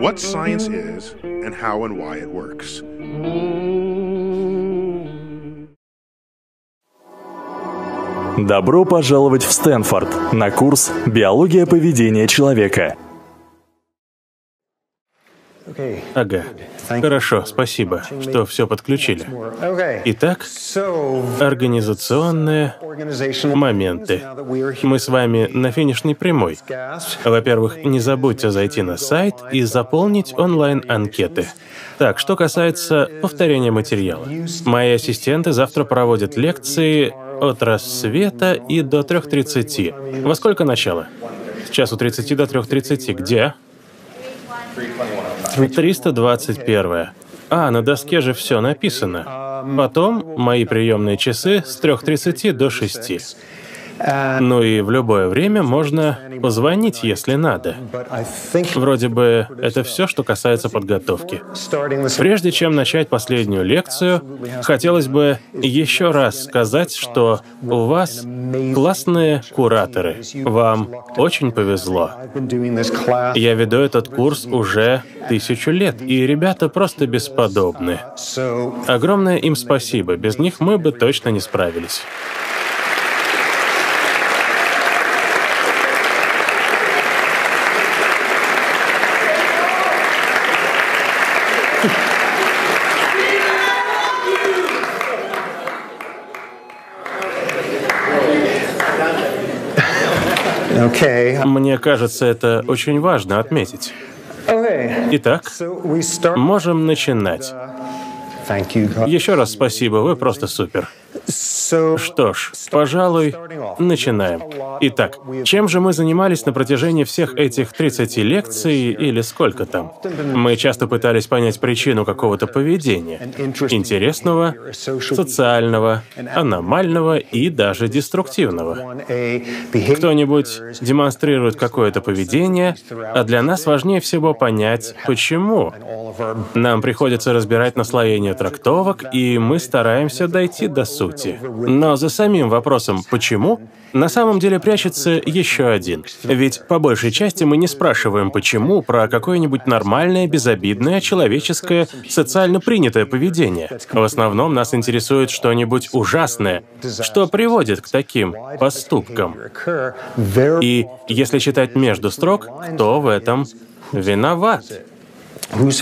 what science is and how and why it works. Добро пожаловать в Стэнфорд на курс «Биология поведения человека». Ага. Хорошо, спасибо, что все подключили. Итак, организационные моменты. Мы с вами на финишной прямой. Во-первых, не забудьте зайти на сайт и заполнить онлайн-анкеты. Так, что касается повторения материала. Мои ассистенты завтра проводят лекции от рассвета и до 3.30. Во сколько начало? С часу 30 до 3.30. Где? 321. А, на доске же все написано. Потом мои приемные часы с 3.30 до 6. Ну и в любое время можно позвонить, если надо. Вроде бы это все, что касается подготовки. Прежде чем начать последнюю лекцию, хотелось бы еще раз сказать, что у вас классные кураторы. Вам очень повезло. Я веду этот курс уже тысячу лет, и ребята просто бесподобны. Огромное им спасибо. Без них мы бы точно не справились. Мне кажется, это очень важно отметить. Итак, можем начинать. Еще раз спасибо, вы просто супер. Что ж, пожалуй, начинаем. Итак, чем же мы занимались на протяжении всех этих 30 лекций или сколько там? Мы часто пытались понять причину какого-то поведения. Интересного, социального, аномального и даже деструктивного. Кто-нибудь демонстрирует какое-то поведение, а для нас важнее всего понять, почему. Нам приходится разбирать наслоение трактовок, и мы стараемся дойти до сути. Но за самим вопросом «почему?» на самом деле прячется еще один. Ведь по большей части мы не спрашиваем «почему» про какое-нибудь нормальное, безобидное, человеческое, социально принятое поведение. В основном нас интересует что-нибудь ужасное, что приводит к таким поступкам. И если читать между строк, кто в этом виноват?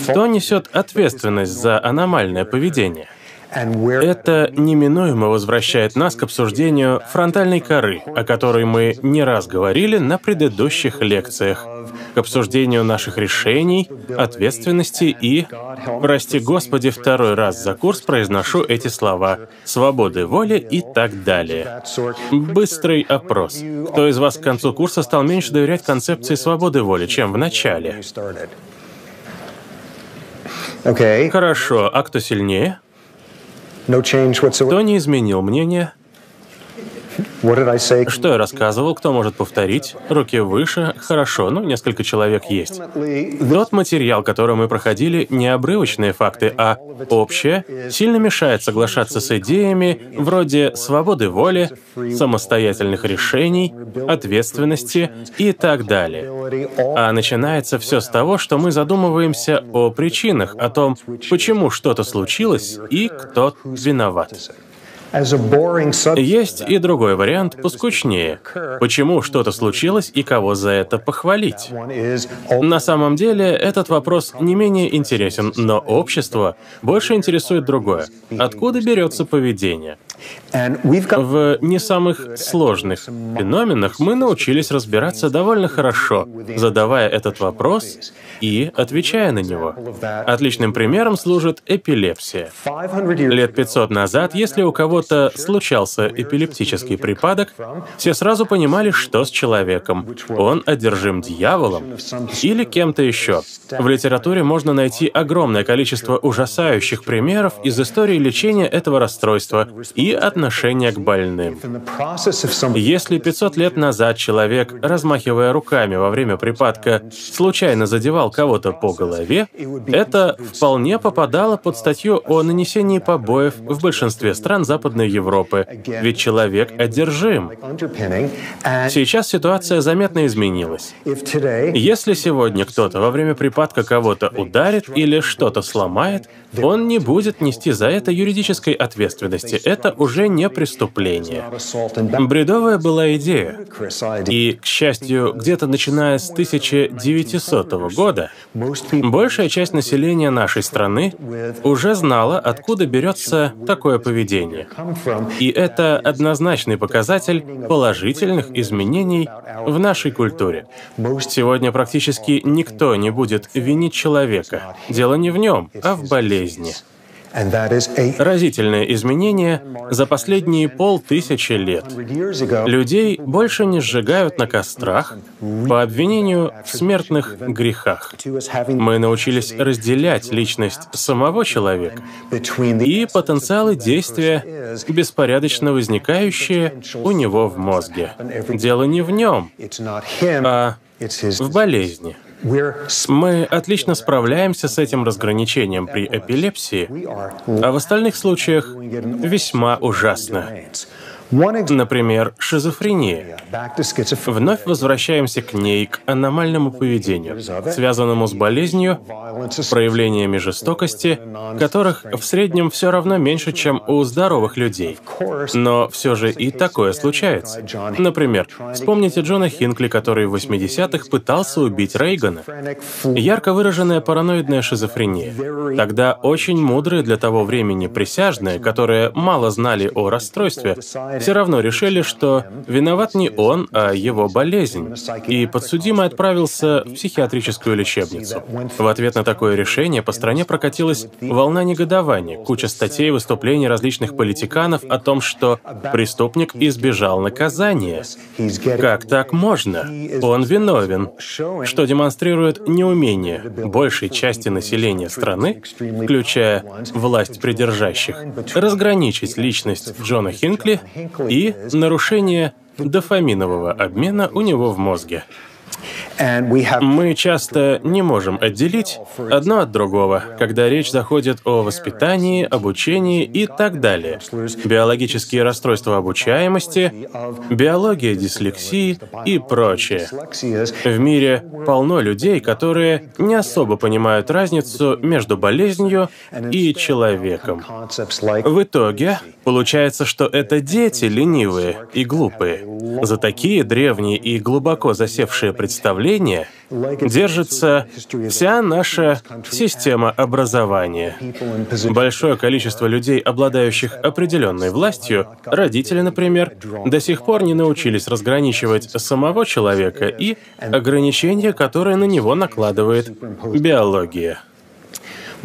Кто несет ответственность за аномальное поведение? Это неминуемо возвращает нас к обсуждению фронтальной коры, о которой мы не раз говорили на предыдущих лекциях, к обсуждению наших решений, ответственности и, прости Господи, второй раз за курс произношу эти слова, свободы воли и так далее. Быстрый опрос. Кто из вас к концу курса стал меньше доверять концепции свободы воли, чем в начале? Хорошо, а кто сильнее? Кто не изменил мнение? Что я рассказывал, кто может повторить? Руки выше, хорошо, ну, несколько человек есть. Тот материал, который мы проходили, не обрывочные факты, а общее, сильно мешает соглашаться с идеями вроде свободы воли, самостоятельных решений, ответственности и так далее. А начинается все с того, что мы задумываемся о причинах, о том, почему что-то случилось и кто виноват. Есть и другой вариант, поскучнее. Почему что-то случилось и кого за это похвалить? На самом деле, этот вопрос не менее интересен, но общество больше интересует другое. Откуда берется поведение? В не самых сложных феноменах мы научились разбираться довольно хорошо, задавая этот вопрос и отвечая на него. Отличным примером служит эпилепсия. Лет 500 назад, если у кого-то случался эпилептический припадок, все сразу понимали, что с человеком. Он одержим дьяволом или кем-то еще. В литературе можно найти огромное количество ужасающих примеров из истории лечения этого расстройства и отношение к больным. Если 500 лет назад человек, размахивая руками во время припадка, случайно задевал кого-то по голове, это вполне попадало под статью о нанесении побоев в большинстве стран Западной Европы, ведь человек одержим. Сейчас ситуация заметно изменилась. Если сегодня кто-то во время припадка кого-то ударит или что-то сломает, он не будет нести за это юридической ответственности. Это уже не преступление. Бредовая была идея. И, к счастью, где-то начиная с 1900 года, большая часть населения нашей страны уже знала, откуда берется такое поведение. И это однозначный показатель положительных изменений в нашей культуре. Сегодня практически никто не будет винить человека. Дело не в нем, а в болезни. Разительное изменение за последние полтысячи лет. Людей больше не сжигают на кострах по обвинению в смертных грехах. Мы научились разделять личность самого человека и потенциалы действия, беспорядочно возникающие у него в мозге. Дело не в нем, а в болезни. Мы отлично справляемся с этим разграничением при эпилепсии, а в остальных случаях весьма ужасно. Например, шизофрения. Вновь возвращаемся к ней, к аномальному поведению, связанному с болезнью, проявлениями жестокости, которых в среднем все равно меньше, чем у здоровых людей. Но все же и такое случается. Например, вспомните Джона Хинкли, который в 80-х пытался убить Рейгана. Ярко выраженная параноидная шизофрения. Тогда очень мудрые для того времени присяжные, которые мало знали о расстройстве, все равно решили, что виноват не он, а его болезнь, и подсудимый отправился в психиатрическую лечебницу. В ответ на такое решение по стране прокатилась волна негодования, куча статей, выступлений различных политиканов о том, что преступник избежал наказания. Как так можно? Он виновен, что демонстрирует неумение большей части населения страны, включая власть придержащих, разграничить личность Джона Хинкли и нарушение дофаминового обмена у него в мозге. Мы часто не можем отделить одно от другого, когда речь заходит о воспитании, обучении и так далее. Биологические расстройства обучаемости, биология дислексии и прочее. В мире полно людей, которые не особо понимают разницу между болезнью и человеком. В итоге получается, что это дети ленивые и глупые. За такие древние и глубоко засевшие представления управления держится вся наша система образования. Большое количество людей, обладающих определенной властью, родители, например, до сих пор не научились разграничивать самого человека и ограничения, которые на него накладывает биология.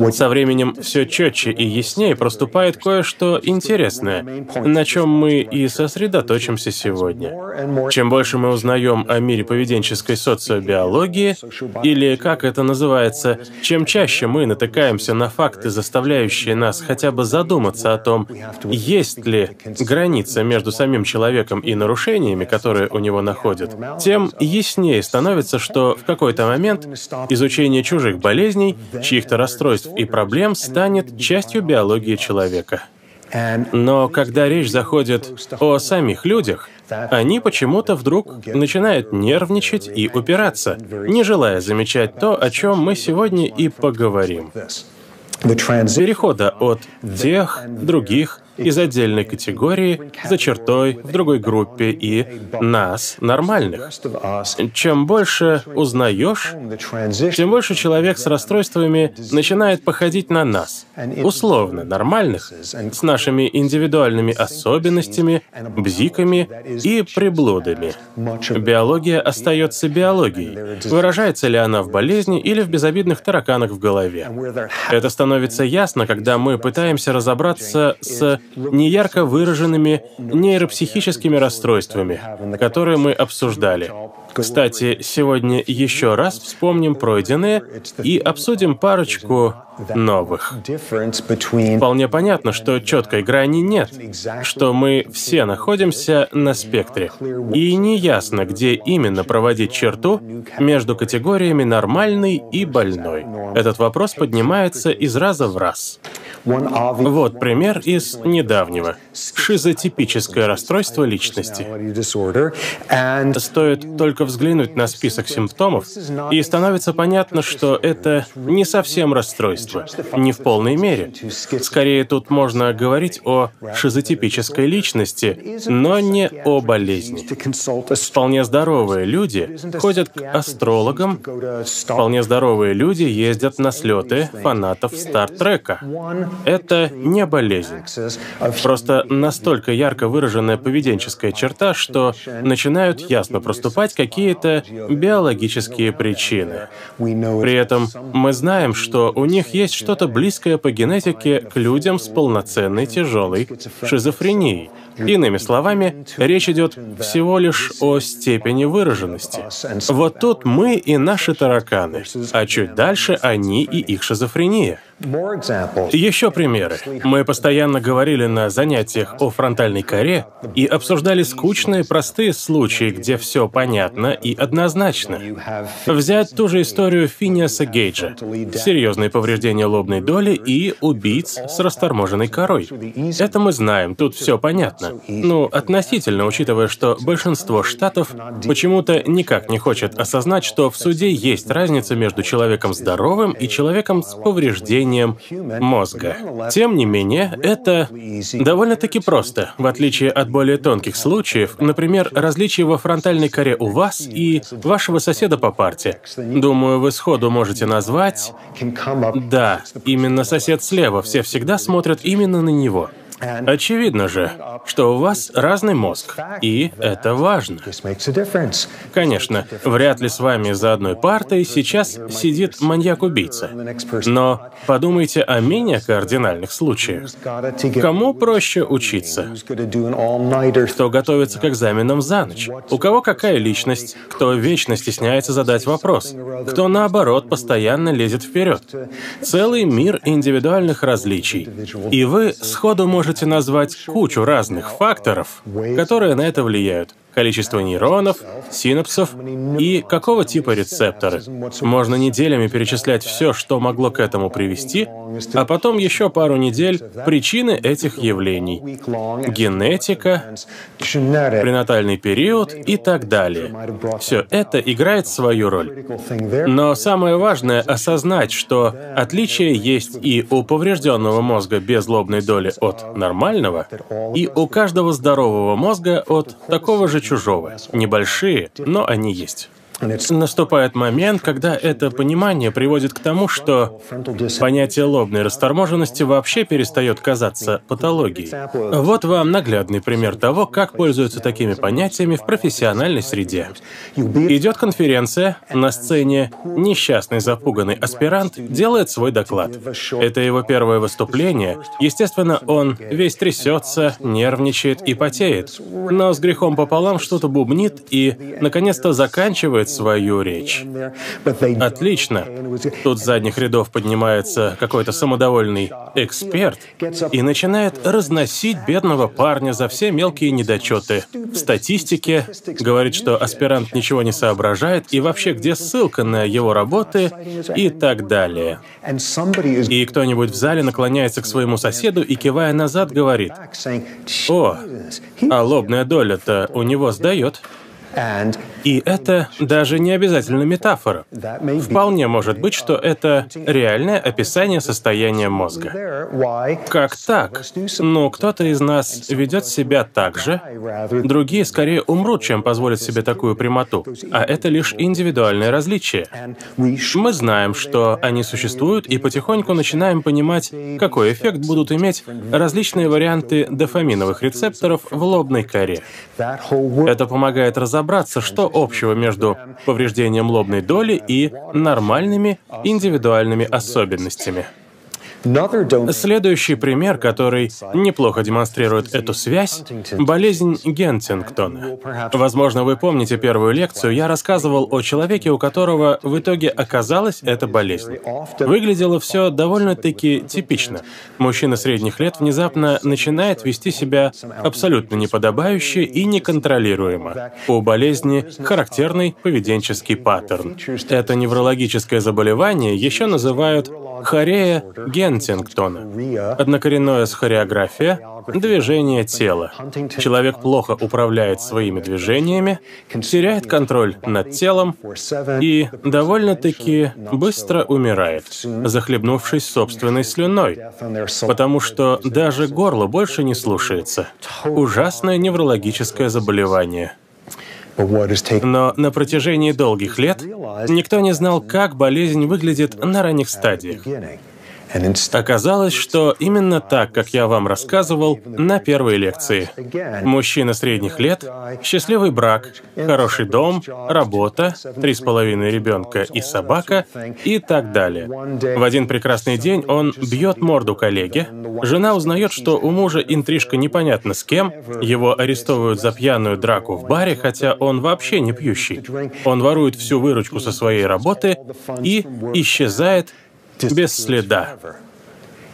Со временем все четче и яснее проступает кое-что интересное, на чем мы и сосредоточимся сегодня. Чем больше мы узнаем о мире поведенческой социобиологии, или как это называется, чем чаще мы натыкаемся на факты, заставляющие нас хотя бы задуматься о том, есть ли граница между самим человеком и нарушениями, которые у него находят, тем яснее становится, что в какой-то момент изучение чужих болезней, чьих-то расстройств и проблем станет частью биологии человека. Но когда речь заходит о самих людях, они почему-то вдруг начинают нервничать и упираться, не желая замечать то, о чем мы сегодня и поговорим. Перехода от тех, других из отдельной категории за чертой в другой группе и нас, нормальных. Чем больше узнаешь, тем больше человек с расстройствами начинает походить на нас, условно нормальных, с нашими индивидуальными особенностями, бзиками и приблудами. Биология остается биологией. Выражается ли она в болезни или в безобидных тараканах в голове? Это становится ясно, когда мы пытаемся разобраться с неярко выраженными нейропсихическими расстройствами, которые мы обсуждали. Кстати, сегодня еще раз вспомним пройденные и обсудим парочку новых. Вполне понятно, что четкой грани нет, что мы все находимся на спектре. И неясно, где именно проводить черту между категориями «нормальный» и «больной». Этот вопрос поднимается из раза в раз. Вот пример из недавнего. Шизотипическое расстройство личности. Стоит только взглянуть на список симптомов, и становится понятно, что это не совсем расстройство, не в полной мере. Скорее, тут можно говорить о шизотипической личности, но не о болезни. Вполне здоровые люди ходят к астрологам, вполне здоровые люди ездят на слеты фанатов Стартрека. Это не болезнь. Просто настолько ярко выраженная поведенческая черта, что начинают ясно проступать какие-то биологические причины. При этом мы знаем, что у них есть что-то близкое по генетике к людям с полноценной тяжелой шизофренией, Иными словами, речь идет всего лишь о степени выраженности. Вот тут мы и наши тараканы, а чуть дальше они и их шизофрения. Еще примеры. Мы постоянно говорили на занятиях о фронтальной коре и обсуждали скучные, простые случаи, где все понятно и однозначно. Взять ту же историю Финиаса Гейджа. Серьезные повреждения лобной доли и убийц с расторможенной корой. Это мы знаем, тут все понятно. Ну, относительно, учитывая, что большинство штатов почему-то никак не хочет осознать, что в суде есть разница между человеком здоровым и человеком с повреждением мозга. Тем не менее, это довольно-таки просто, в отличие от более тонких случаев, например, различия во фронтальной коре у вас и вашего соседа по парте. Думаю, вы сходу можете назвать... Да, именно сосед слева, все всегда смотрят именно на него. Очевидно же, что у вас разный мозг, и это важно. Конечно, вряд ли с вами за одной партой сейчас сидит маньяк-убийца. Но подумайте о менее кардинальных случаях. Кому проще учиться? Кто готовится к экзаменам за ночь? У кого какая личность? Кто вечно стесняется задать вопрос? Кто, наоборот, постоянно лезет вперед? Целый мир индивидуальных различий. И вы сходу можете можете назвать кучу разных факторов, которые на это влияют количество нейронов, синапсов и какого типа рецепторы. Можно неделями перечислять все, что могло к этому привести, а потом еще пару недель причины этих явлений. Генетика, пренатальный период и так далее. Все это играет свою роль. Но самое важное — осознать, что отличие есть и у поврежденного мозга без лобной доли от нормального, и у каждого здорового мозга от такого же чужого. Небольшие, но они есть. Наступает момент, когда это понимание приводит к тому, что понятие лобной расторможенности вообще перестает казаться патологией. Вот вам наглядный пример того, как пользуются такими понятиями в профессиональной среде. Идет конференция, на сцене несчастный запуганный аспирант делает свой доклад. Это его первое выступление. Естественно, он весь трясется, нервничает и потеет, но с грехом пополам что-то бубнит и, наконец-то, заканчивает свою речь. Отлично. Тут с задних рядов поднимается какой-то самодовольный эксперт и начинает разносить бедного парня за все мелкие недочеты. В статистике говорит, что аспирант ничего не соображает, и вообще где ссылка на его работы и так далее. И кто-нибудь в зале наклоняется к своему соседу и, кивая назад, говорит, «О, а лобная доля-то у него сдает». И это даже не обязательно метафора. Вполне может быть, что это реальное описание состояния мозга. Как так? Ну, кто-то из нас ведет себя так же, другие скорее умрут, чем позволят себе такую прямоту. А это лишь индивидуальное различие. Мы знаем, что они существуют, и потихоньку начинаем понимать, какой эффект будут иметь различные варианты дофаминовых рецепторов в лобной коре. Это помогает разобраться, что общего между повреждением лобной доли и нормальными индивидуальными особенностями. Следующий пример, который неплохо демонстрирует эту связь – болезнь Гентингтона. Возможно, вы помните первую лекцию, я рассказывал о человеке, у которого в итоге оказалась эта болезнь. Выглядело все довольно-таки типично. Мужчина средних лет внезапно начинает вести себя абсолютно неподобающе и неконтролируемо. У болезни характерный поведенческий паттерн. Это неврологическое заболевание еще называют хорея Гентингтона. Однокоренное с хореография — движение тела. Человек плохо управляет своими движениями, теряет контроль над телом и довольно-таки быстро умирает, захлебнувшись собственной слюной, потому что даже горло больше не слушается. Ужасное неврологическое заболевание. Но на протяжении долгих лет никто не знал, как болезнь выглядит на ранних стадиях. Оказалось, что именно так, как я вам рассказывал на первой лекции. Мужчина средних лет, счастливый брак, хороший дом, работа, три с половиной ребенка и собака и так далее. В один прекрасный день он бьет морду коллеге, жена узнает, что у мужа интрижка непонятно с кем, его арестовывают за пьяную драку в баре, хотя он вообще не пьющий. Он ворует всю выручку со своей работы и исчезает без следа.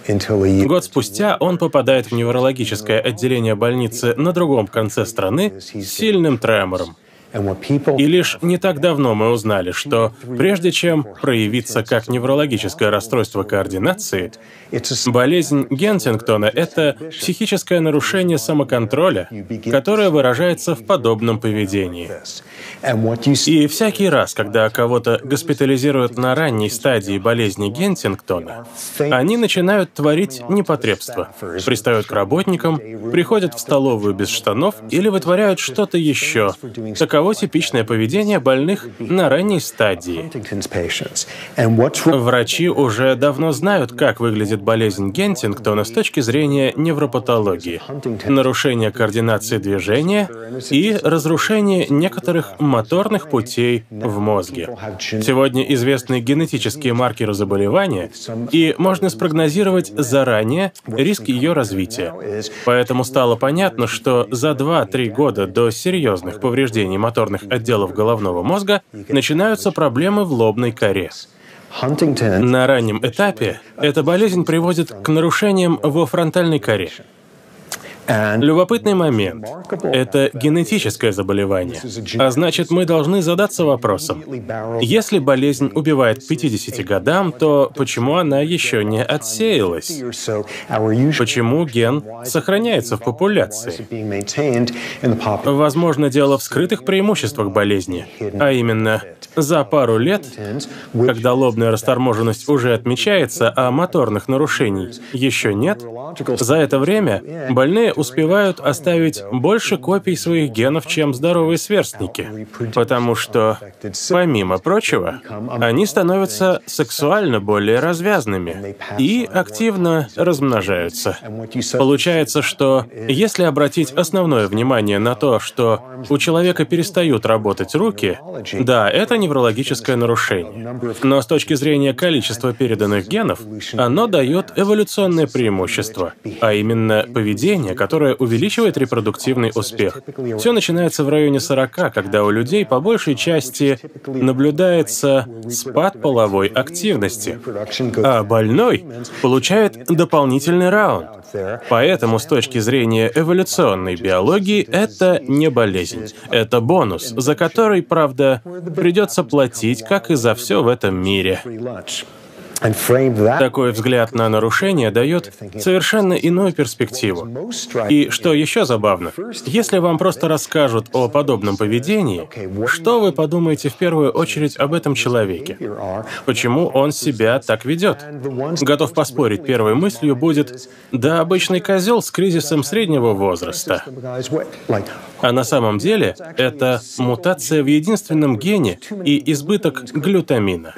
Год спустя он попадает в неврологическое отделение больницы на другом конце страны с сильным тремором. И лишь не так давно мы узнали, что прежде чем проявиться как неврологическое расстройство координации, болезнь Гентингтона — это психическое нарушение самоконтроля, которое выражается в подобном поведении. И всякий раз, когда кого-то госпитализируют на ранней стадии болезни Гентингтона, они начинают творить непотребство, пристают к работникам, приходят в столовую без штанов или вытворяют что-то еще. Таково типичное поведение больных на ранней стадии. Врачи уже давно знают, как выглядит болезнь Гентингтона с точки зрения невропатологии, нарушение координации движения и разрушение некоторых моторных путей в мозге. Сегодня известны генетические маркеры заболевания, и можно спрогнозировать заранее риск ее развития. Поэтому стало понятно, что за 2-3 года до серьезных повреждений моторных отделов головного мозга начинаются проблемы в лобной коре. На раннем этапе эта болезнь приводит к нарушениям во фронтальной коре. Любопытный момент. Это генетическое заболевание. А значит, мы должны задаться вопросом. Если болезнь убивает к 50 годам, то почему она еще не отсеялась? Почему ген сохраняется в популяции? Возможно, дело в скрытых преимуществах болезни, а именно за пару лет, когда лобная расторможенность уже отмечается, а моторных нарушений еще нет, за это время больные успевают оставить больше копий своих генов, чем здоровые сверстники, потому что, помимо прочего, они становятся сексуально более развязными и активно размножаются. Получается, что если обратить основное внимание на то, что у человека перестают работать руки, да, это неврологическое нарушение. Но с точки зрения количества переданных генов, оно дает эволюционное преимущество, а именно поведение, которое которая увеличивает репродуктивный успех. Все начинается в районе 40, когда у людей по большей части наблюдается спад половой активности, а больной получает дополнительный раунд. Поэтому с точки зрения эволюционной биологии это не болезнь, это бонус, за который, правда, придется платить, как и за все в этом мире. Такой взгляд на нарушение дает совершенно иную перспективу. И что еще забавно, если вам просто расскажут о подобном поведении, что вы подумаете в первую очередь об этом человеке? Почему он себя так ведет? Готов поспорить, первой мыслью будет «да обычный козел с кризисом среднего возраста». А на самом деле это мутация в единственном гене и избыток глютамина.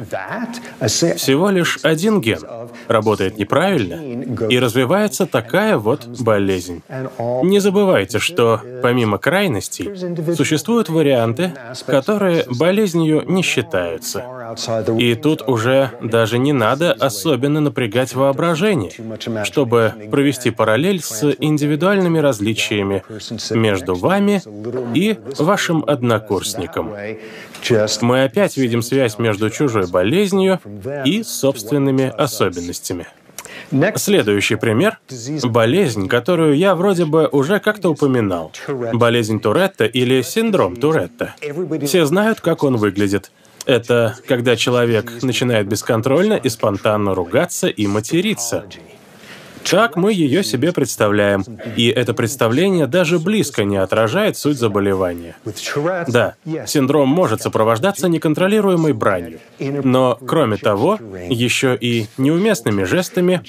Всего лишь один ген работает неправильно, и развивается такая вот болезнь. Не забывайте, что помимо крайностей существуют варианты, которые болезнью не считаются. И тут уже даже не надо особенно напрягать воображение, чтобы провести параллель с индивидуальными различиями между вами и вашим однокурсником. Мы опять видим связь между чужой болезнью и собственными особенностями. Следующий пример — болезнь, которую я вроде бы уже как-то упоминал. Болезнь Туретта или синдром Туретта. Все знают, как он выглядит. Это когда человек начинает бесконтрольно и спонтанно ругаться и материться. Так мы ее себе представляем, и это представление даже близко не отражает суть заболевания. Да, синдром может сопровождаться неконтролируемой бранью, но, кроме того, еще и неуместными жестами,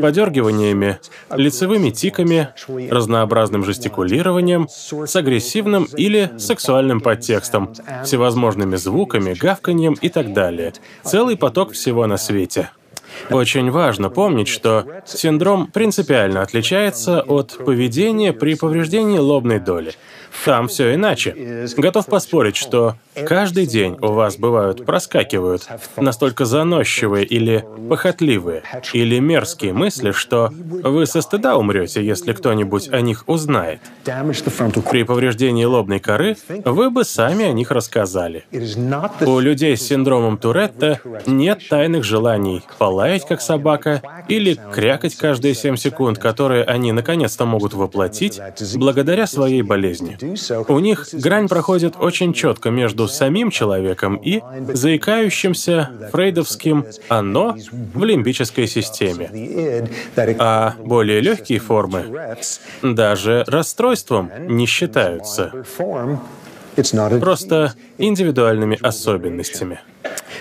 подергиваниями, лицевыми тиками, разнообразным жестикулированием, с агрессивным или сексуальным подтекстом, всевозможными звуками, гавканьем и так далее. Целый поток всего на свете. Очень важно помнить, что синдром принципиально отличается от поведения при повреждении лобной доли. Там все иначе. Готов поспорить, что каждый день у вас бывают, проскакивают настолько заносчивые или похотливые, или мерзкие мысли, что вы со стыда умрете, если кто-нибудь о них узнает. При повреждении лобной коры вы бы сами о них рассказали. У людей с синдромом Туретта нет тайных желаний полаять, как собака, или крякать каждые 7 секунд, которые они наконец-то могут воплотить благодаря своей болезни. У них грань проходит очень четко между самим человеком и заикающимся фрейдовским «оно» в лимбической системе. А более легкие формы даже расстройством не считаются. Просто индивидуальными особенностями.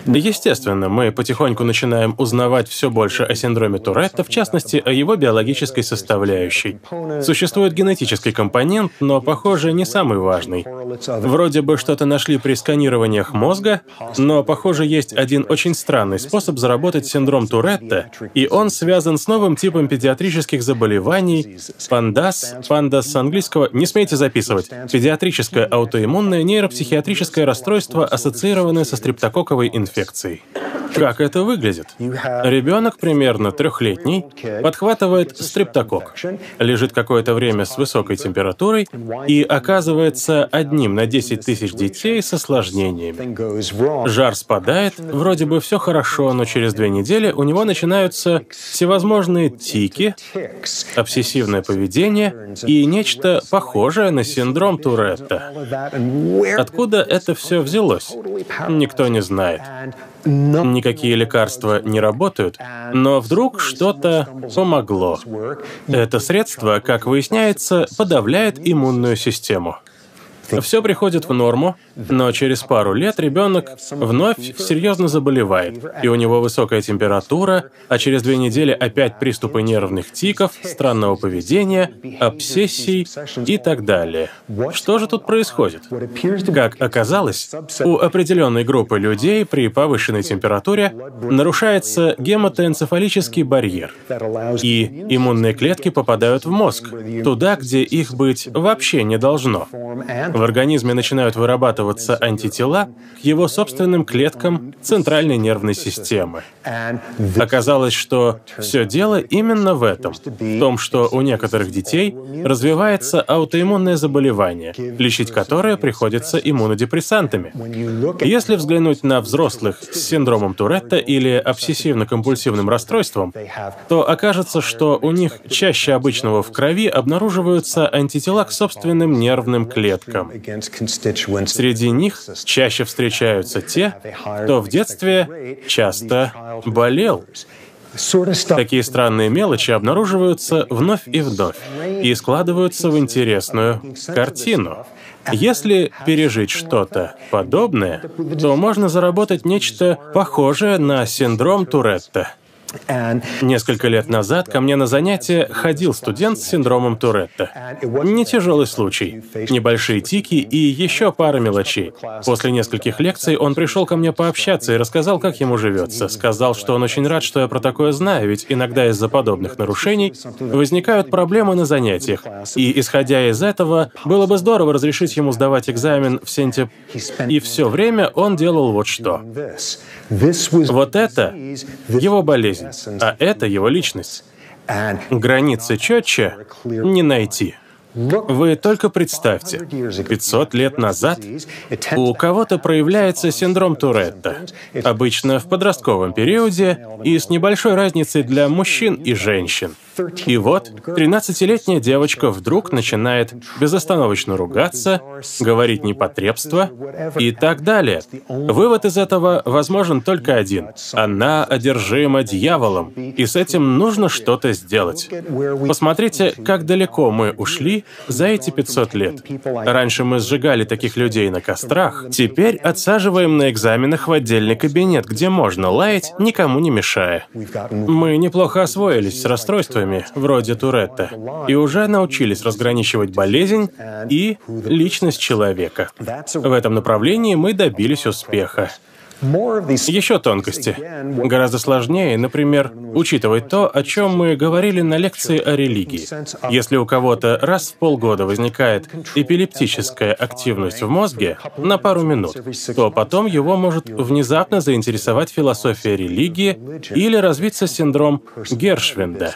Естественно, мы потихоньку начинаем узнавать все больше о синдроме Туретта, в частности, о его биологической составляющей. Существует генетический компонент, но, похоже, не самый важный. Вроде бы что-то нашли при сканированиях мозга, но, похоже, есть один очень странный способ заработать синдром Туретта, и он связан с новым типом педиатрических заболеваний пандас, пандас с английского, не смейте записывать, педиатрическое аутоиммунное нейропсихиатрическое расстройство, ассоциированное со стрептококковой инфекцией. Как это выглядит? Ребенок примерно трехлетний подхватывает стрептокок, лежит какое-то время с высокой температурой и оказывается одним на 10 тысяч детей с осложнениями. Жар спадает, вроде бы все хорошо, но через две недели у него начинаются всевозможные тики, обсессивное поведение и нечто похожее на синдром Туретта. Откуда это все взялось? Никто не знает никакие лекарства не работают, но вдруг что-то помогло. Это средство, как выясняется, подавляет иммунную систему. Все приходит в норму, но через пару лет ребенок вновь серьезно заболевает, и у него высокая температура, а через две недели опять приступы нервных тиков, странного поведения, обсессий и так далее. Что же тут происходит? Как оказалось, у определенной группы людей при повышенной температуре нарушается гематоэнцефалический барьер, и иммунные клетки попадают в мозг, туда, где их быть вообще не должно. В организме начинают вырабатываться антитела к его собственным клеткам центральной нервной системы. Оказалось, что все дело именно в этом, в том, что у некоторых детей развивается аутоиммунное заболевание, лечить которое приходится иммунодепрессантами. Если взглянуть на взрослых с синдромом Туретта или обсессивно-компульсивным расстройством, то окажется, что у них чаще обычного в крови обнаруживаются антитела к собственным нервным клеткам. Среди них чаще встречаются те, кто в детстве часто болел. Такие странные мелочи обнаруживаются вновь и вновь и складываются в интересную картину. Если пережить что-то подобное, то можно заработать нечто похожее на синдром Туретта. Несколько лет назад ко мне на занятия ходил студент с синдромом Туретта. Не тяжелый случай. Небольшие тики и еще пара мелочей. После нескольких лекций он пришел ко мне пообщаться и рассказал, как ему живется. Сказал, что он очень рад, что я про такое знаю, ведь иногда из-за подобных нарушений возникают проблемы на занятиях. И, исходя из этого, было бы здорово разрешить ему сдавать экзамен в сентябре. И все время он делал вот что. Вот это его болезнь, а это его личность. Границы четче не найти. Вы только представьте, 500 лет назад у кого-то проявляется синдром Туретта, обычно в подростковом периоде и с небольшой разницей для мужчин и женщин. И вот 13-летняя девочка вдруг начинает безостановочно ругаться, говорить непотребства и так далее. Вывод из этого возможен только один. Она одержима дьяволом, и с этим нужно что-то сделать. Посмотрите, как далеко мы ушли за эти 500 лет. Раньше мы сжигали таких людей на кострах, теперь отсаживаем на экзаменах в отдельный кабинет, где можно лаять, никому не мешая. Мы неплохо освоились с расстройствами, вроде Туретта, и уже научились разграничивать болезнь и личность человека. В этом направлении мы добились успеха. Еще тонкости. Гораздо сложнее, например, учитывать то, о чем мы говорили на лекции о религии. Если у кого-то раз в полгода возникает эпилептическая активность в мозге на пару минут, то потом его может внезапно заинтересовать философия религии или развиться синдром Гершвинда.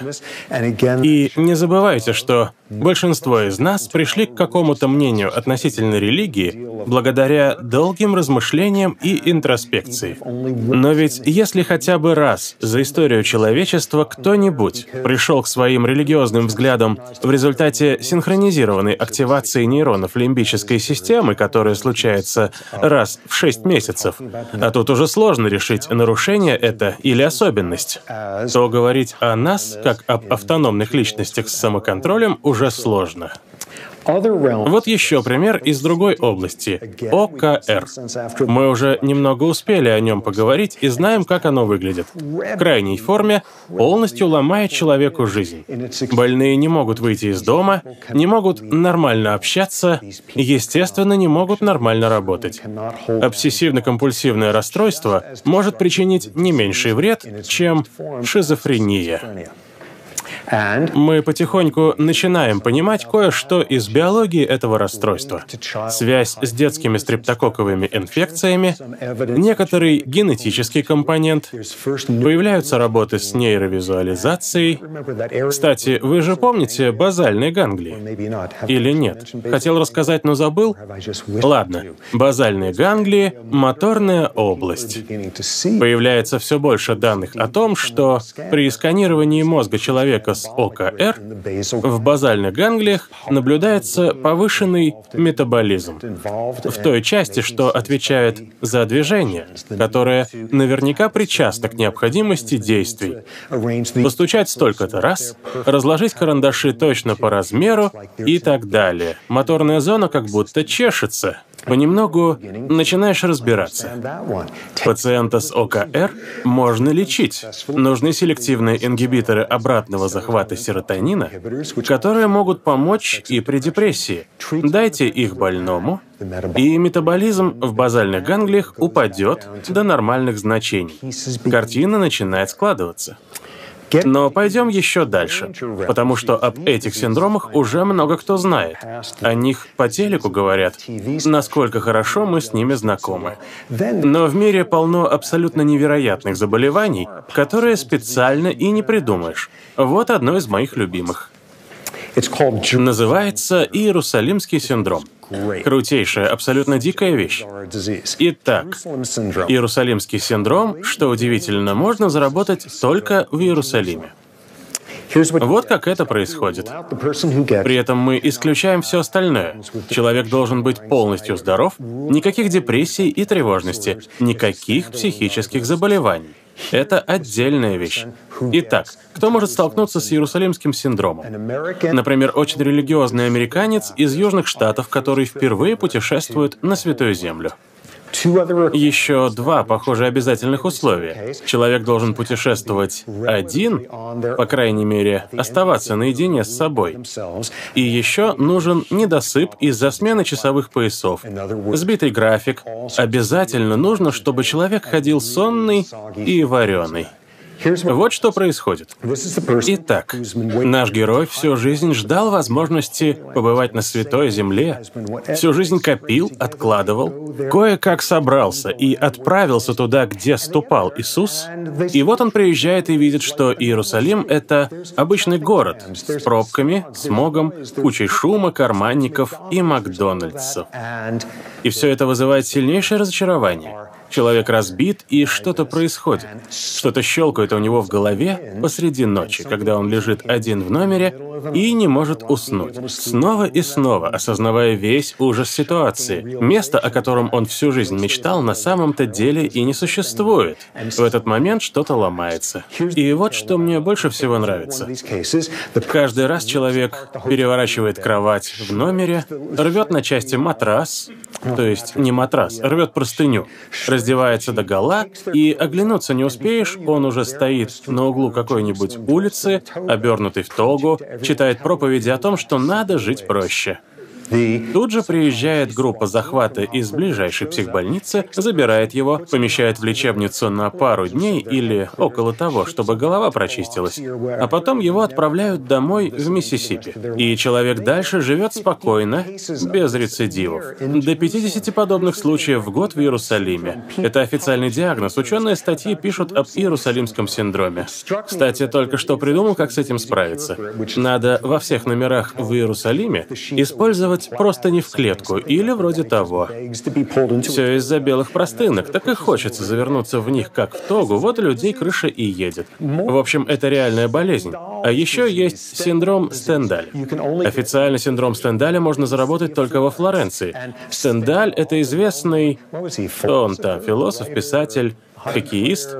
И не забывайте, что большинство из нас пришли к какому-то мнению относительно религии благодаря долгим размышлениям и интроспекции инспекции. Но ведь если хотя бы раз за историю человечества кто-нибудь пришел к своим религиозным взглядам в результате синхронизированной активации нейронов лимбической системы, которая случается раз в 6 месяцев, а тут уже сложно решить, нарушение это или особенность, то говорить о нас, как об автономных личностях с самоконтролем, уже сложно. Вот еще пример из другой области — ОКР. Мы уже немного успели о нем поговорить и знаем, как оно выглядит. В крайней форме полностью ломает человеку жизнь. Больные не могут выйти из дома, не могут нормально общаться, естественно, не могут нормально работать. Обсессивно-компульсивное расстройство может причинить не меньший вред, чем шизофрения. Мы потихоньку начинаем понимать кое-что из биологии этого расстройства. Связь с детскими стрептококковыми инфекциями, некоторый генетический компонент, появляются работы с нейровизуализацией. Кстати, вы же помните базальные ганглии? Или нет? Хотел рассказать, но забыл? Ладно. Базальные ганглии — моторная область. Появляется все больше данных о том, что при сканировании мозга человека с ОКР, в базальных ганглиях наблюдается повышенный метаболизм в той части, что отвечает за движение, которое наверняка причастно к необходимости действий. Постучать столько-то раз, разложить карандаши точно по размеру и так далее. Моторная зона как будто чешется — понемногу начинаешь разбираться. Пациента с ОКР можно лечить. Нужны селективные ингибиторы обратного захвата серотонина, которые могут помочь и при депрессии. Дайте их больному, и метаболизм в базальных ганглиях упадет до нормальных значений. Картина начинает складываться. Но пойдем еще дальше, потому что об этих синдромах уже много кто знает. О них по телеку говорят, насколько хорошо мы с ними знакомы. Но в мире полно абсолютно невероятных заболеваний, которые специально и не придумаешь. Вот одно из моих любимых. Называется Иерусалимский синдром. Крутейшая, абсолютно дикая вещь. Итак, Иерусалимский синдром, что удивительно, можно заработать только в Иерусалиме. Вот как это происходит. При этом мы исключаем все остальное. Человек должен быть полностью здоров, никаких депрессий и тревожности, никаких психических заболеваний. Это отдельная вещь. Итак, кто может столкнуться с Иерусалимским синдромом? Например, очень религиозный американец из Южных Штатов, который впервые путешествует на Святую Землю. Еще два, похоже, обязательных условия. Человек должен путешествовать один, по крайней мере, оставаться наедине с собой. И еще нужен недосып из-за смены часовых поясов, сбитый график. Обязательно нужно, чтобы человек ходил сонный и вареный. Вот что происходит. Итак, наш герой всю жизнь ждал возможности побывать на Святой Земле, всю жизнь копил, откладывал, кое-как собрался и отправился туда, где ступал Иисус, и вот он приезжает и видит, что Иерусалим — это обычный город с пробками, смогом, кучей шума, карманников и Макдональдсов. И все это вызывает сильнейшее разочарование. Человек разбит, и что-то происходит. Что-то щелкает у него в голове посреди ночи, когда он лежит один в номере и не может уснуть. Снова и снова осознавая весь ужас ситуации. Место, о котором он всю жизнь мечтал, на самом-то деле и не существует. В этот момент что-то ломается. И вот что мне больше всего нравится. Каждый раз человек переворачивает кровать в номере, рвет на части матрас, то есть не матрас, рвет простыню, раздевается до гола, и оглянуться не успеешь, он уже стоит на углу какой-нибудь улицы, обернутый в тогу, читает проповеди о том, что надо жить проще. Тут же приезжает группа захвата из ближайшей психбольницы, забирает его, помещает в лечебницу на пару дней или около того, чтобы голова прочистилась, а потом его отправляют домой в Миссисипи. И человек дальше живет спокойно, без рецидивов. До 50 подобных случаев в год в Иерусалиме. Это официальный диагноз. Ученые статьи пишут об Иерусалимском синдроме. Кстати, только что придумал, как с этим справиться. Надо во всех номерах в Иерусалиме использовать делать просто не в клетку или вроде того. Все из-за белых простынок, так и хочется завернуться в них как в тогу, вот людей крыша и едет. В общем, это реальная болезнь. А еще есть синдром Стендаля. Официально синдром Стендаля можно заработать только во Флоренции. Стендаль — это известный... Он там? Философ, писатель, хоккеист?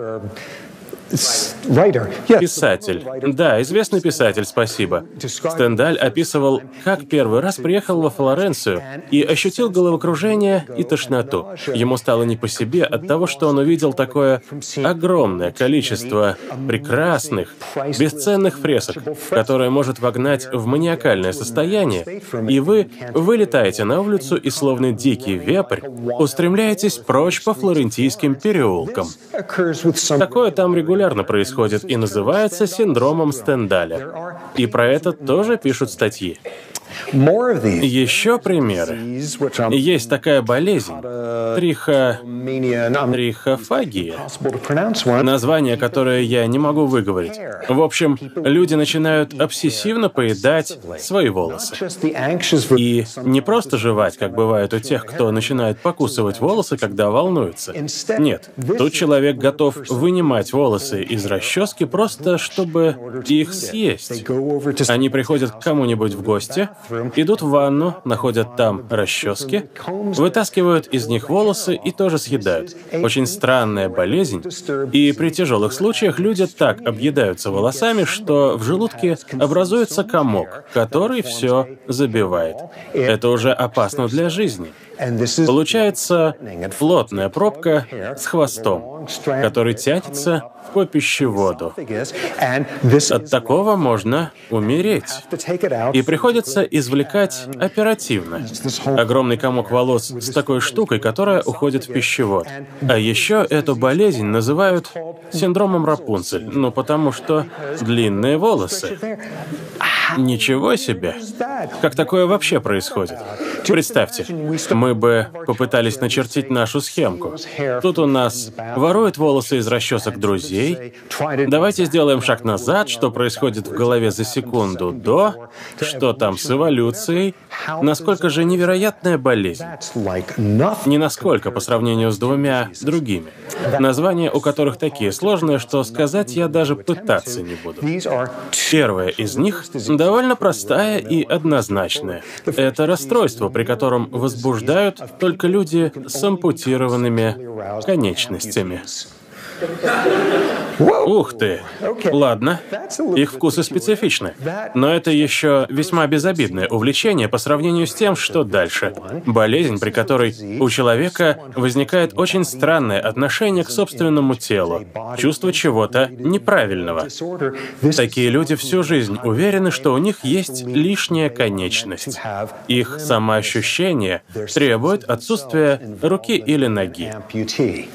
Писатель. Да, известный писатель, спасибо. Стендаль описывал, как первый раз приехал во Флоренцию и ощутил головокружение и тошноту. Ему стало не по себе от того, что он увидел такое огромное количество прекрасных, бесценных фресок, которое может вогнать в маниакальное состояние, и вы вылетаете на улицу и, словно дикий вепрь, устремляетесь прочь по флорентийским переулкам. Такое там регулярно регулярно происходит и называется синдромом Стендаля. И про это тоже пишут статьи. Еще примеры. Есть такая болезнь — триха... трихофагия. Название, которое я не могу выговорить. В общем, люди начинают обсессивно поедать свои волосы. И не просто жевать, как бывает у тех, кто начинает покусывать волосы, когда волнуется. Нет, тут человек готов вынимать волосы из расчески просто, чтобы их съесть. Они приходят к кому-нибудь в гости, идут в ванну, находят там расчески, вытаскивают из них волосы и тоже съедают. Очень странная болезнь, и при тяжелых случаях люди так объедаются волосами, что в желудке образуется комок, который все забивает. Это уже опасно для жизни. Получается плотная пробка с хвостом, который тянется по пищеводу. От такого можно умереть. И приходится извлекать оперативно. Огромный комок волос с такой штукой, которая уходит в пищевод. А еще эту болезнь называют синдромом Рапунцель, ну потому что длинные волосы. Ничего себе! Как такое вообще происходит? Представьте, мы бы попытались начертить нашу схемку. Тут у нас воруют волосы из расчесок друзей. Давайте сделаем шаг назад, что происходит в голове за секунду до, что там с эволюцией, насколько же невероятная болезнь. Не насколько по сравнению с двумя другими. Названия у которых такие сложные, что сказать я даже пытаться не буду. Первое из них довольно простая и однозначная. Это расстройство, при котором возбуждают только люди с ампутированными конечностями. Ух ты! Ладно, их вкусы специфичны. Но это еще весьма безобидное увлечение по сравнению с тем, что дальше. Болезнь, при которой у человека возникает очень странное отношение к собственному телу, чувство чего-то неправильного. Такие люди всю жизнь уверены, что у них есть лишняя конечность. Их самоощущение требует отсутствия руки или ноги.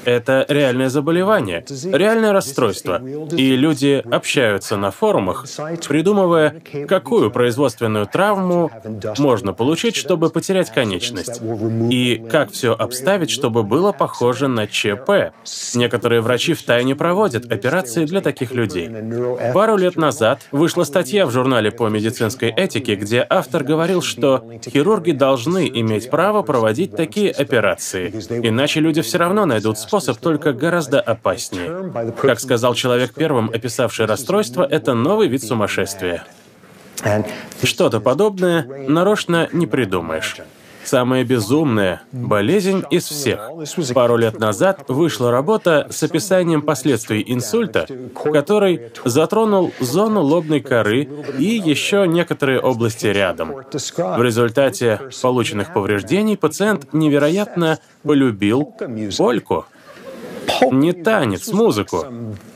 Это реальное заболевание, реальное расстройство. И люди общаются на форумах, придумывая, какую производственную травму можно получить, чтобы потерять конечность. И как все обставить, чтобы было похоже на ЧП. Некоторые врачи втайне проводят операции для таких людей. Пару лет назад вышла статья в журнале по медицинской этике, где автор говорил, что хирурги должны иметь право проводить такие операции, иначе люди все равно найдут способ, только гораздо опаснее. Как сказал человек первым, описавший расстройство, это новый вид сумасшествия. Что-то подобное нарочно не придумаешь. Самая безумная болезнь из всех. Пару лет назад вышла работа с описанием последствий инсульта, который затронул зону лобной коры и еще некоторые области рядом. В результате полученных повреждений пациент невероятно полюбил польку. Не танец, музыку.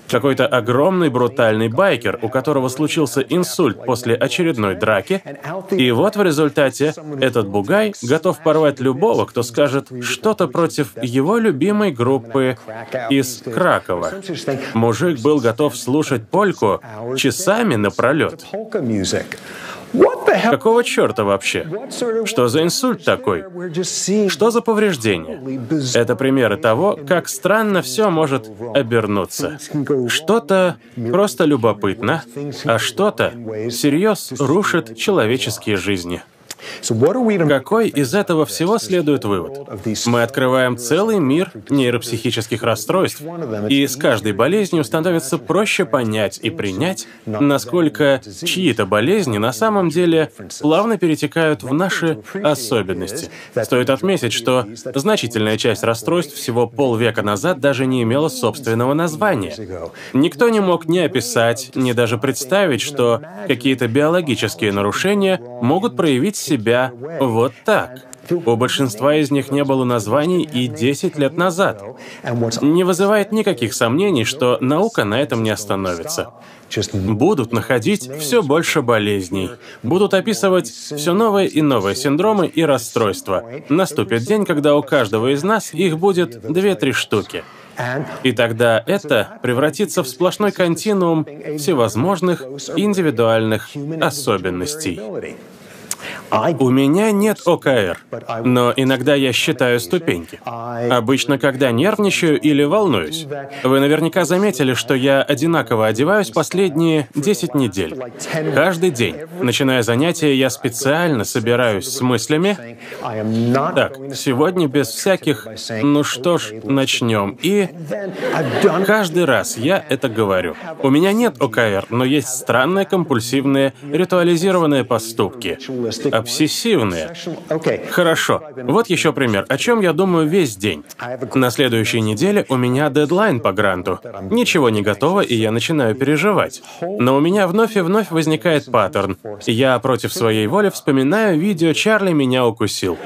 Какой-то огромный брутальный байкер, у которого случился инсульт после очередной драки, и вот в результате этот бугай готов порвать любого, кто скажет что-то против его любимой группы из Кракова. Мужик был готов слушать польку часами напролет. Какого черта вообще? Что за инсульт такой? Что за повреждение? Это примеры того, как странно все может обернуться. Что-то просто любопытно, а что-то всерьез рушит человеческие жизни. Какой из этого всего следует вывод? Мы открываем целый мир нейропсихических расстройств, и с каждой болезнью становится проще понять и принять, насколько чьи-то болезни на самом деле плавно перетекают в наши особенности. Стоит отметить, что значительная часть расстройств всего полвека назад даже не имела собственного названия. Никто не мог ни описать, ни даже представить, что какие-то биологические нарушения могут проявить себя вот так. У большинства из них не было названий и 10 лет назад. Не вызывает никаких сомнений, что наука на этом не остановится. Будут находить все больше болезней. Будут описывать все новые и новые синдромы и расстройства. Наступит день, когда у каждого из нас их будет 2-3 штуки. И тогда это превратится в сплошной континуум всевозможных индивидуальных особенностей. У меня нет ОКР, но иногда я считаю ступеньки. Обычно, когда нервничаю или волнуюсь. Вы наверняка заметили, что я одинаково одеваюсь последние 10 недель. Каждый день. Начиная занятия, я специально собираюсь с мыслями. Так, сегодня без всяких «ну что ж, начнем». И каждый раз я это говорю. У меня нет ОКР, но есть странные компульсивные ритуализированные поступки обсессивные. Хорошо. Вот еще пример, о чем я думаю весь день. На следующей неделе у меня дедлайн по гранту. Ничего не готово, и я начинаю переживать. Но у меня вновь и вновь возникает паттерн. Я против своей воли вспоминаю видео «Чарли меня укусил».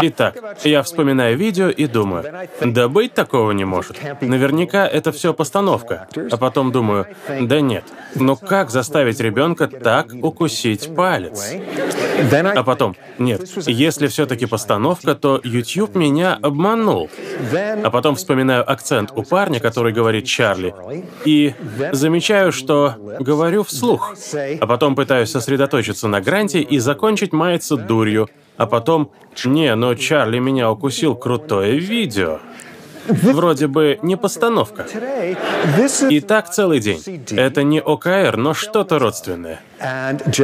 Итак, я вспоминаю видео и думаю, да быть такого не может. Наверняка это все постановка. А потом думаю, да нет, но как заставить ребенка так укусить палец? А потом, нет, если все-таки постановка, то YouTube меня обманул. А потом вспоминаю акцент у парня, который говорит Чарли, и замечаю, что говорю вслух. А потом пытаюсь сосредоточиться на гранте и закончить маяться дурью, а потом «Не, но Чарли меня укусил крутое видео». Вроде бы не постановка. И так целый день. Это не ОКР, но что-то родственное.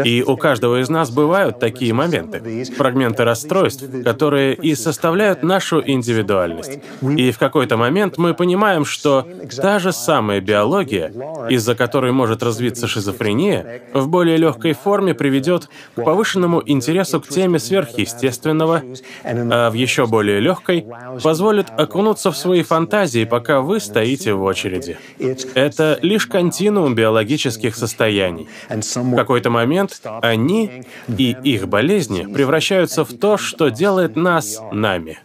И у каждого из нас бывают такие моменты, фрагменты расстройств, которые и составляют нашу индивидуальность. И в какой-то момент мы понимаем, что та же самая биология, из-за которой может развиться шизофрения, в более легкой форме приведет к повышенному интересу к теме сверхъестественного, а в еще более легкой позволит окунуться в свою свои фантазии, пока вы стоите в очереди. Это лишь континуум биологических состояний. В какой-то момент они и их болезни превращаются в то, что делает нас нами.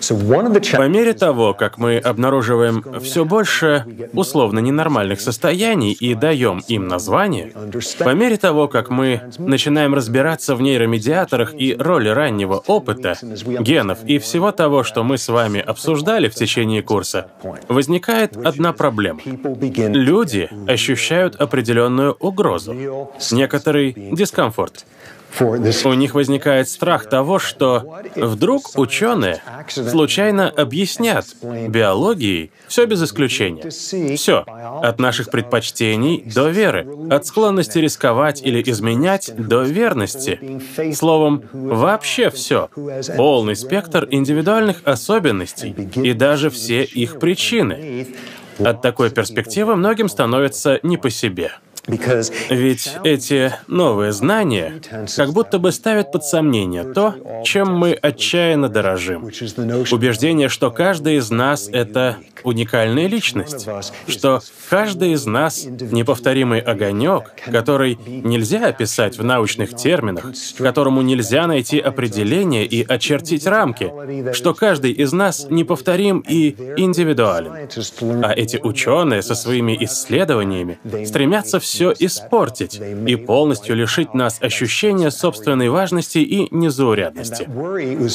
По мере того, как мы обнаруживаем все больше условно ненормальных состояний и даем им название, по мере того, как мы начинаем разбираться в нейромедиаторах и роли раннего опыта, генов и всего того, что мы с вами обсуждали в течение курса, возникает одна проблема. Люди ощущают определенную угрозу, некоторый дискомфорт. У них возникает страх того, что вдруг ученые случайно объяснят биологией все без исключения. Все. От наших предпочтений до веры. От склонности рисковать или изменять до верности. Словом, вообще все. Полный спектр индивидуальных особенностей и даже все их причины. От такой перспективы многим становится не по себе. Ведь эти новые знания как будто бы ставят под сомнение то, чем мы отчаянно дорожим. Убеждение, что каждый из нас — это уникальная личность, что каждый из нас — неповторимый огонек, который нельзя описать в научных терминах, которому нельзя найти определение и очертить рамки, что каждый из нас неповторим и индивидуален. А эти ученые со своими исследованиями стремятся все все испортить и полностью лишить нас ощущения собственной важности и незаурядности.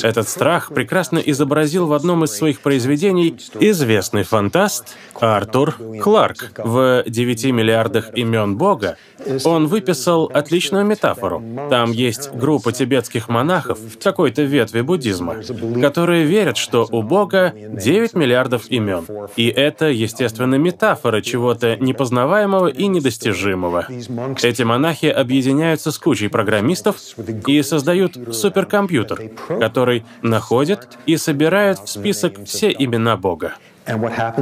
Этот страх прекрасно изобразил в одном из своих произведений известный фантаст Артур Кларк. В «Девяти миллиардах имен Бога» он выписал отличную метафору. Там есть группа тибетских монахов, какой-то ветви буддизма, которые верят, что у Бога 9 миллиардов имен. И это, естественно, метафора чего-то непознаваемого и недостижимого недостижимого. Эти монахи объединяются с кучей программистов и создают суперкомпьютер, который находит и собирает в список все имена Бога.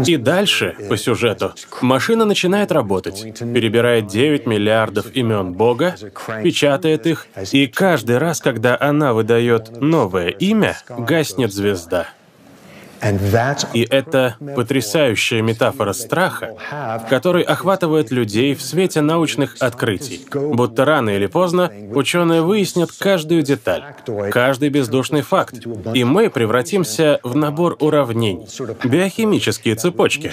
И дальше, по сюжету, машина начинает работать, перебирает 9 миллиардов имен Бога, печатает их, и каждый раз, когда она выдает новое имя, гаснет звезда. И это потрясающая метафора страха, который охватывает людей в свете научных открытий. Будто рано или поздно ученые выяснят каждую деталь, каждый бездушный факт, и мы превратимся в набор уравнений, биохимические цепочки.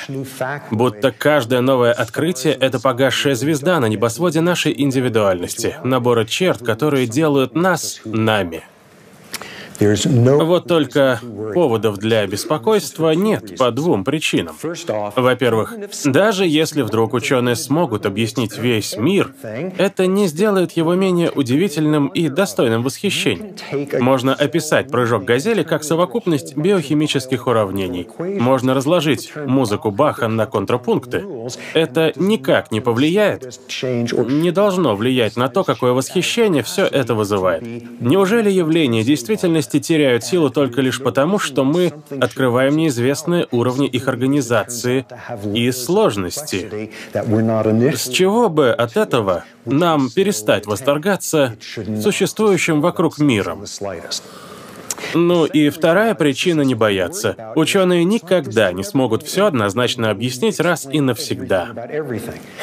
Будто каждое новое открытие — это погасшая звезда на небосводе нашей индивидуальности, набора черт, которые делают нас нами. Вот только поводов для беспокойства нет по двум причинам. Во-первых, даже если вдруг ученые смогут объяснить весь мир, это не сделает его менее удивительным и достойным восхищения. Можно описать прыжок газели как совокупность биохимических уравнений. Можно разложить музыку Баха на контрапункты. Это никак не повлияет, не должно влиять на то, какое восхищение все это вызывает. Неужели явление действительности ценности теряют силу только лишь потому, что мы открываем неизвестные уровни их организации и сложности. С чего бы от этого нам перестать восторгаться существующим вокруг миром? Ну и вторая причина не бояться. Ученые никогда не смогут все однозначно объяснить раз и навсегда.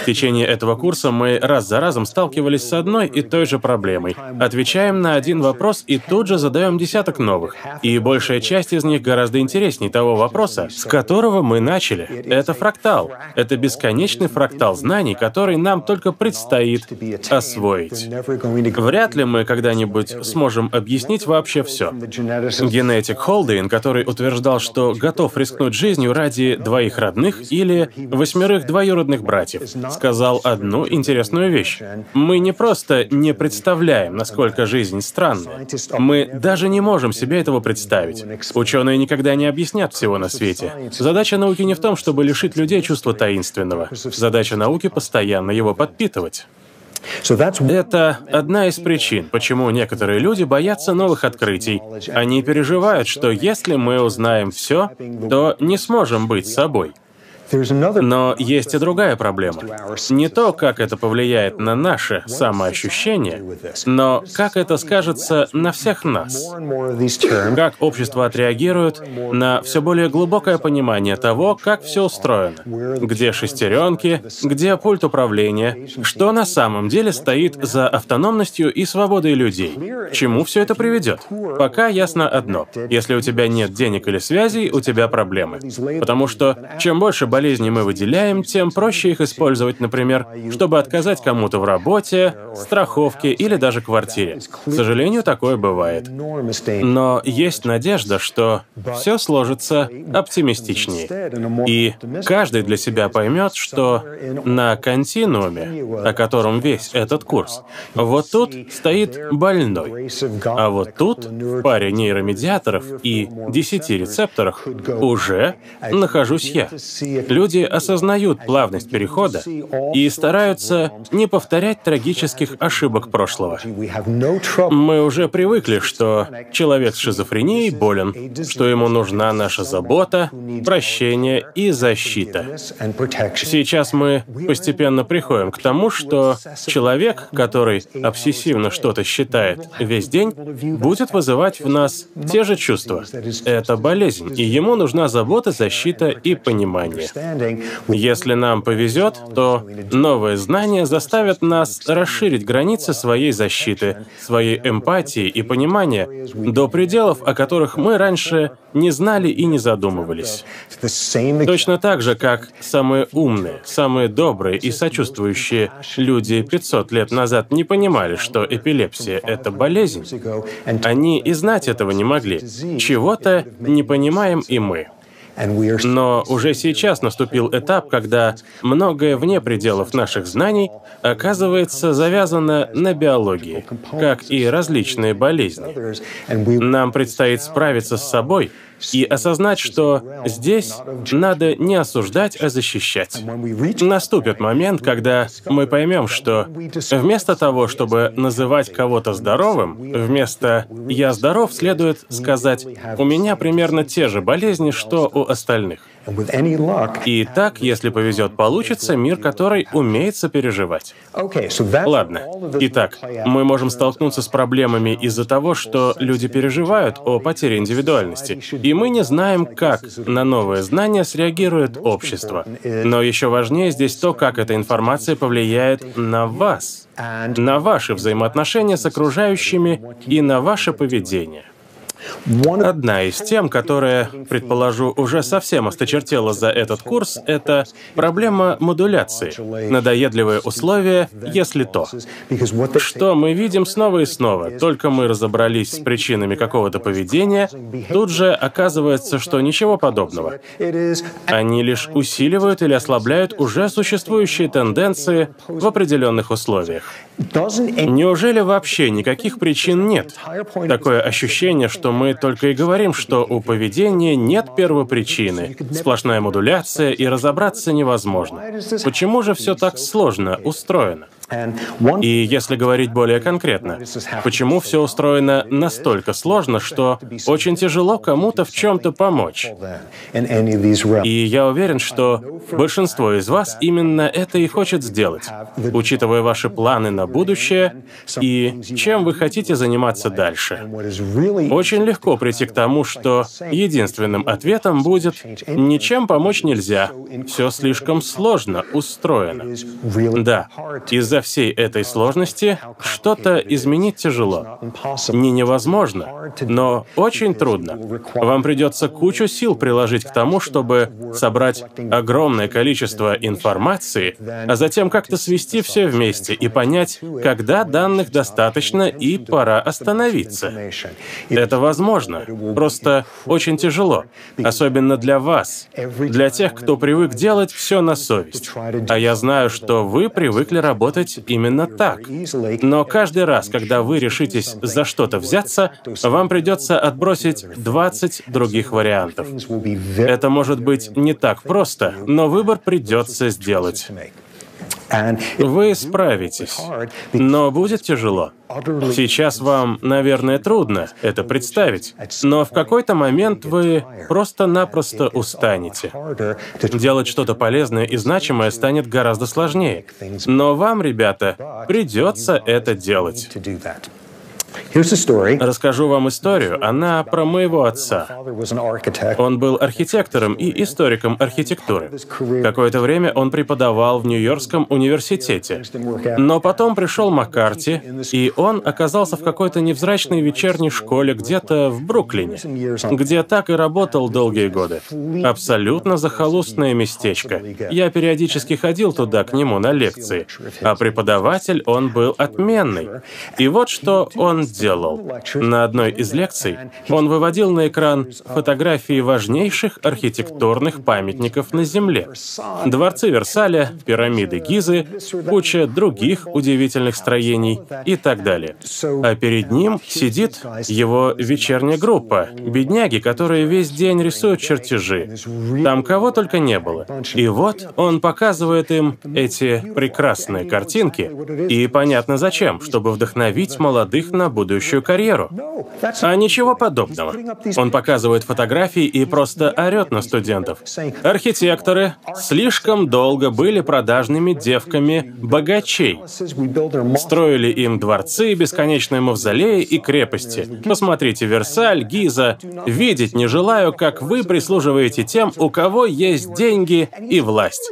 В течение этого курса мы раз за разом сталкивались с одной и той же проблемой. Отвечаем на один вопрос и тут же задаем десяток новых. И большая часть из них гораздо интереснее того вопроса, с которого мы начали. Это фрактал. Это бесконечный фрактал знаний, который нам только предстоит освоить. Вряд ли мы когда-нибудь сможем объяснить вообще все. Генетик Холдейн, который утверждал, что готов рискнуть жизнью ради двоих родных или восьмерых двоюродных братьев, сказал одну интересную вещь. Мы не просто не представляем, насколько жизнь странная, мы даже не можем себе этого представить. Ученые никогда не объяснят всего на свете. Задача науки не в том, чтобы лишить людей чувства таинственного. Задача науки — постоянно его подпитывать. Это одна из причин, почему некоторые люди боятся новых открытий. Они переживают, что если мы узнаем все, то не сможем быть собой. Но есть и другая проблема. Не то, как это повлияет на наше самоощущение, но как это скажется на всех нас. Как общество отреагирует на все более глубокое понимание того, как все устроено. Где шестеренки, где пульт управления, что на самом деле стоит за автономностью и свободой людей. К чему все это приведет? Пока ясно одно. Если у тебя нет денег или связей, у тебя проблемы. Потому что чем больше болезней мы выделяем, тем проще их использовать, например, чтобы отказать кому-то в работе, страховке или даже квартире. К сожалению, такое бывает. Но есть надежда, что все сложится оптимистичнее. И каждый для себя поймет, что на континууме, о котором весь этот курс, вот тут стоит больной, а вот тут, в паре нейромедиаторов и десяти рецепторах, уже нахожусь я. Люди осознают плавность перехода и стараются не повторять трагических ошибок прошлого. Мы уже привыкли, что человек с шизофренией болен, что ему нужна наша забота, прощение и защита. Сейчас мы постепенно приходим к тому, что человек, который обсессивно что-то считает весь день, будет вызывать в нас те же чувства. Это болезнь, и ему нужна забота, защита и понимание. Если нам повезет, то новые знания заставят нас расширить границы своей защиты, своей эмпатии и понимания до пределов, о которых мы раньше не знали и не задумывались. Точно так же, как самые умные, самые добрые и сочувствующие люди 500 лет назад не понимали, что эпилепсия — это болезнь, они и знать этого не могли. Чего-то не понимаем и мы. Но уже сейчас наступил этап, когда многое вне пределов наших знаний оказывается завязано на биологии, как и различные болезни. Нам предстоит справиться с собой — и осознать, что здесь надо не осуждать, а защищать. Наступит момент, когда мы поймем, что вместо того, чтобы называть кого-то здоровым, вместо «я здоров» следует сказать «у меня примерно те же болезни, что у остальных». И так, если повезет, получится мир, который умеет сопереживать. Ладно. Итак, мы можем столкнуться с проблемами из-за того, что люди переживают о потере индивидуальности, и мы не знаем, как на новые знания среагирует общество. Но еще важнее здесь то, как эта информация повлияет на вас, на ваши взаимоотношения с окружающими и на ваше поведение. Одна из тем, которая, предположу, уже совсем осточертела за этот курс, это проблема модуляции. Надоедливые условия, если то. Что мы видим снова и снова, только мы разобрались с причинами какого-то поведения, тут же оказывается, что ничего подобного. Они лишь усиливают или ослабляют уже существующие тенденции в определенных условиях. Неужели вообще никаких причин нет? Такое ощущение, что мы только и говорим, что у поведения нет первопричины, сплошная модуляция, и разобраться невозможно. Почему же все так сложно устроено? И если говорить более конкретно, почему все устроено настолько сложно, что очень тяжело кому-то в чем-то помочь? И я уверен, что большинство из вас именно это и хочет сделать, учитывая ваши планы на будущее и чем вы хотите заниматься дальше. Очень легко прийти к тому, что единственным ответом будет «ничем помочь нельзя, все слишком сложно устроено». Да, из-за из-за всей этой сложности что-то изменить тяжело. Не невозможно, но очень трудно. Вам придется кучу сил приложить к тому, чтобы собрать огромное количество информации, а затем как-то свести все вместе и понять, когда данных достаточно и пора остановиться. Это возможно, просто очень тяжело, особенно для вас, для тех, кто привык делать все на совесть. А я знаю, что вы привыкли работать делать именно так. Но каждый раз, когда вы решитесь за что-то взяться, вам придется отбросить 20 других вариантов. Это может быть не так просто, но выбор придется сделать. Вы справитесь, но будет тяжело. Сейчас вам, наверное, трудно это представить, но в какой-то момент вы просто-напросто устанете. Делать что-то полезное и значимое станет гораздо сложнее. Но вам, ребята, придется это делать. Расскажу вам историю. Она про моего отца. Он был архитектором и историком архитектуры. Какое-то время он преподавал в Нью-Йоркском университете. Но потом пришел Маккарти, и он оказался в какой-то невзрачной вечерней школе где-то в Бруклине, где так и работал долгие годы. Абсолютно захолустное местечко. Я периодически ходил туда к нему на лекции, а преподаватель он был отменный. И вот что он делал. На одной из лекций он выводил на экран фотографии важнейших архитектурных памятников на Земле. Дворцы Версаля, пирамиды Гизы, куча других удивительных строений и так далее. А перед ним сидит его вечерняя группа, бедняги, которые весь день рисуют чертежи. Там кого только не было. И вот он показывает им эти прекрасные картинки, и понятно зачем, чтобы вдохновить молодых на будущую карьеру. А ничего подобного. Он показывает фотографии и просто орет на студентов. Архитекторы слишком долго были продажными девками богачей. Строили им дворцы, бесконечные мавзолеи и крепости. Посмотрите Версаль, Гиза. Видеть не желаю, как вы прислуживаете тем, у кого есть деньги и власть.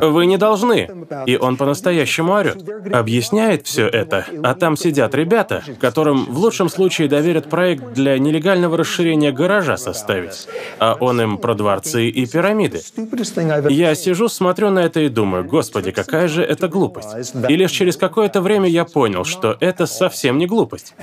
Вы не должны. И он по-настоящему орет. Объясняет все это, а там сидят ребята, которые которым в лучшем случае доверят проект для нелегального расширения гаража составить, а он им про дворцы и пирамиды. Я сижу, смотрю на это и думаю, господи, какая же это глупость. И лишь через какое-то время я понял, что это совсем не глупость.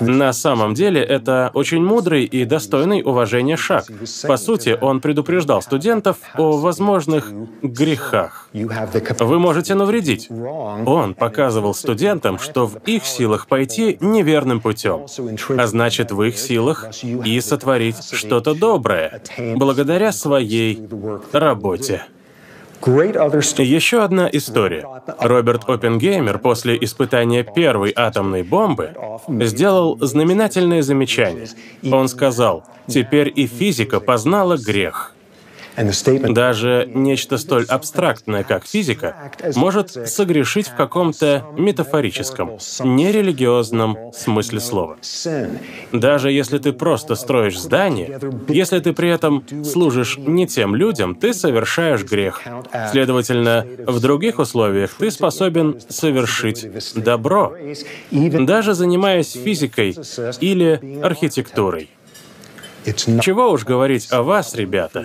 На самом деле это очень мудрый и достойный уважения шаг. По сути, он предупреждал студентов о возможных грехах. Вы можете навредить. Он показывал студентам, что в их силах пойти неверно верным путем, а значит, в их силах и сотворить что-то доброе благодаря своей работе. Еще одна история. Роберт Оппенгеймер после испытания первой атомной бомбы сделал знаменательное замечание. Он сказал, «Теперь и физика познала грех». Даже нечто столь абстрактное, как физика, может согрешить в каком-то метафорическом, нерелигиозном смысле слова. Даже если ты просто строишь здание, если ты при этом служишь не тем людям, ты совершаешь грех. Следовательно, в других условиях ты способен совершить добро, даже занимаясь физикой или архитектурой. Чего уж говорить о вас, ребята,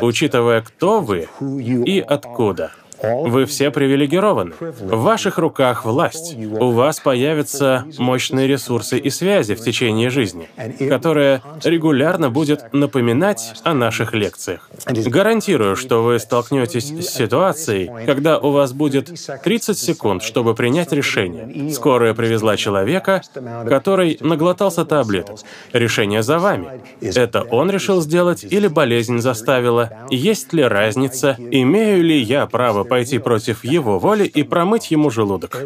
учитывая, кто вы и откуда. Вы все привилегированы. В ваших руках власть. У вас появятся мощные ресурсы и связи в течение жизни, которая регулярно будет напоминать о наших лекциях. Гарантирую, что вы столкнетесь с ситуацией, когда у вас будет 30 секунд, чтобы принять решение. Скорая привезла человека, который наглотался таблеток. Решение за вами. Это он решил сделать или болезнь заставила? Есть ли разница? Имею ли я право пойти против его воли и промыть ему желудок.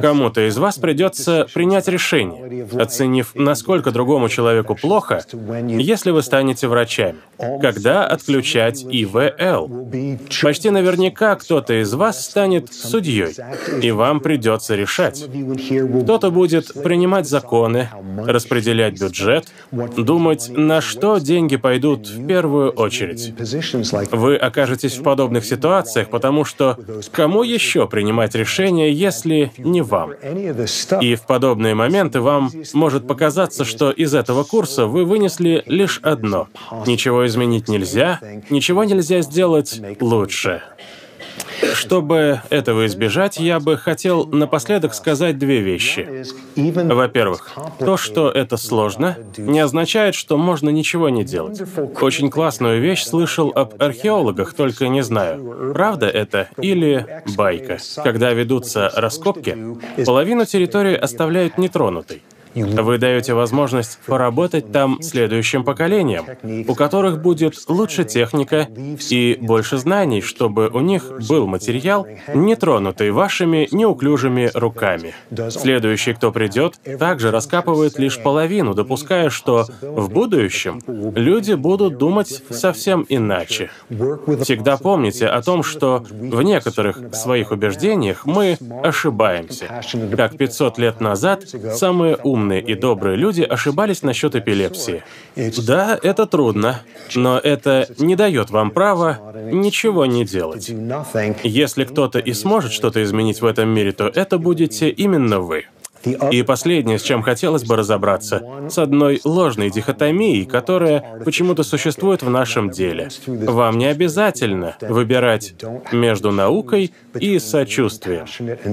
Кому-то из вас придется принять решение, оценив, насколько другому человеку плохо, если вы станете врачами. Когда отключать ИВЛ? Почти наверняка кто-то из вас станет судьей, и вам придется решать. Кто-то будет принимать законы, распределять бюджет, думать, на что деньги пойдут в первую очередь. Вы окажетесь в подобных ситуациях, потому что кому еще принимать решения, если не вам? И в подобные моменты вам может показаться, что из этого курса вы вынесли лишь одно. Ничего изменить нельзя, ничего нельзя сделать лучше. Чтобы этого избежать, я бы хотел напоследок сказать две вещи. Во-первых, то, что это сложно, не означает, что можно ничего не делать. Очень классную вещь слышал об археологах, только не знаю, правда это или байка. Когда ведутся раскопки, половину территории оставляют нетронутой. Вы даете возможность поработать там следующим поколениям, у которых будет лучше техника и больше знаний, чтобы у них был материал, не тронутый вашими неуклюжими руками. Следующий, кто придет, также раскапывает лишь половину, допуская, что в будущем люди будут думать совсем иначе. Всегда помните о том, что в некоторых своих убеждениях мы ошибаемся. Как 500 лет назад самые умные и добрые люди ошибались насчет эпилепсии. Да, это трудно, но это не дает вам права ничего не делать. Если кто-то и сможет что-то изменить в этом мире, то это будете именно вы. И последнее, с чем хотелось бы разобраться, с одной ложной дихотомией, которая почему-то существует в нашем деле. Вам не обязательно выбирать между наукой и сочувствием.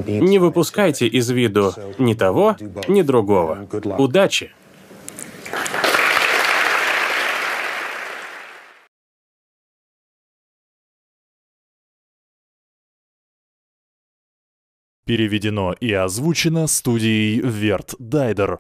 Не выпускайте из виду ни того, ни другого. Удачи! Переведено и озвучено студией Верт Дайдер.